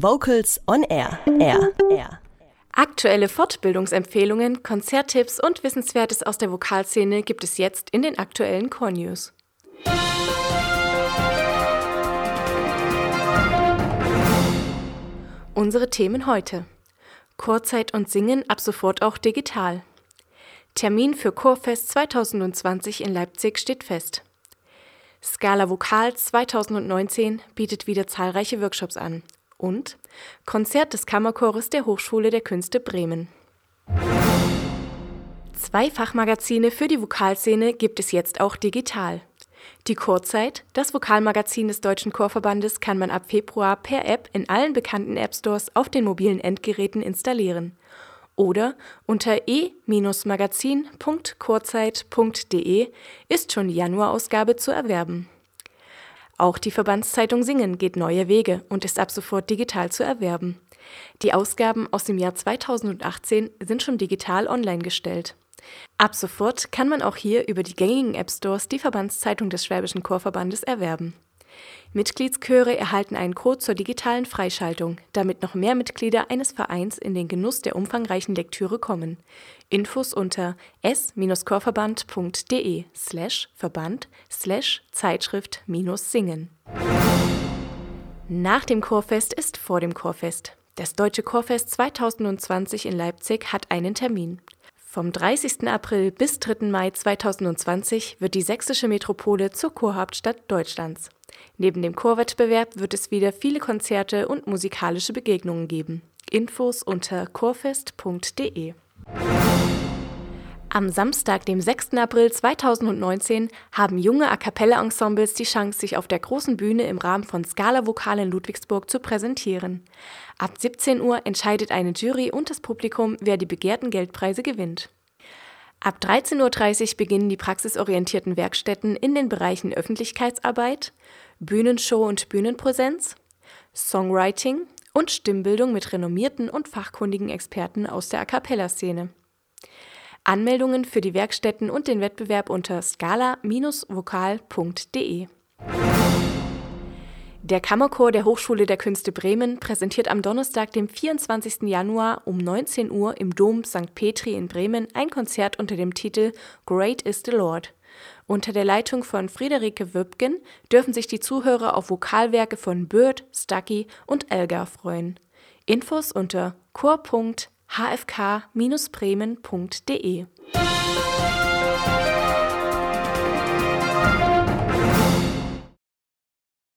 Vocals on Air. Air. Air. Aktuelle Fortbildungsempfehlungen, Konzerttipps und Wissenswertes aus der Vokalszene gibt es jetzt in den aktuellen Core News. Unsere Themen heute. Chorzeit und Singen ab sofort auch digital. Termin für Chorfest 2020 in Leipzig steht fest. Scala Vokal 2019 bietet wieder zahlreiche Workshops an. Und Konzert des Kammerchores der Hochschule der Künste Bremen. Zwei Fachmagazine für die Vokalszene gibt es jetzt auch digital. Die Chorzeit, das Vokalmagazin des Deutschen Chorverbandes, kann man ab Februar per App in allen bekannten App Stores auf den mobilen Endgeräten installieren oder unter e-magazin.chorzeit.de ist schon die Januarausgabe zu erwerben. Auch die Verbandszeitung Singen geht neue Wege und ist ab sofort digital zu erwerben. Die Ausgaben aus dem Jahr 2018 sind schon digital online gestellt. Ab sofort kann man auch hier über die gängigen App Stores die Verbandszeitung des Schwäbischen Chorverbandes erwerben. Mitgliedschöre erhalten einen Code zur digitalen Freischaltung, damit noch mehr Mitglieder eines Vereins in den Genuss der umfangreichen Lektüre kommen. Infos unter s-chorverband.de slash Verband slash Zeitschrift minus Singen. Nach dem Chorfest ist vor dem Chorfest. Das Deutsche Chorfest 2020 in Leipzig hat einen Termin. Vom 30. April bis 3. Mai 2020 wird die sächsische Metropole zur Chorhauptstadt Deutschlands. Neben dem Chorwettbewerb wird es wieder viele Konzerte und musikalische Begegnungen geben. Infos unter chorfest.de. Am Samstag, dem 6. April 2019, haben junge A cappella-Ensembles die Chance, sich auf der großen Bühne im Rahmen von Scala Vokal in Ludwigsburg zu präsentieren. Ab 17 Uhr entscheidet eine Jury und das Publikum, wer die begehrten Geldpreise gewinnt. Ab 13.30 Uhr beginnen die praxisorientierten Werkstätten in den Bereichen Öffentlichkeitsarbeit, Bühnenshow und Bühnenpräsenz, Songwriting und Stimmbildung mit renommierten und fachkundigen Experten aus der A cappella-Szene. Anmeldungen für die Werkstätten und den Wettbewerb unter scala-vokal.de. Der Kammerchor der Hochschule der Künste Bremen präsentiert am Donnerstag, dem 24. Januar um 19 Uhr im Dom St. Petri in Bremen ein Konzert unter dem Titel Great is the Lord. Unter der Leitung von Friederike Wöbgen dürfen sich die Zuhörer auf Vokalwerke von Bird, Stucky und Elgar freuen. Infos unter chor.hfk-bremen.de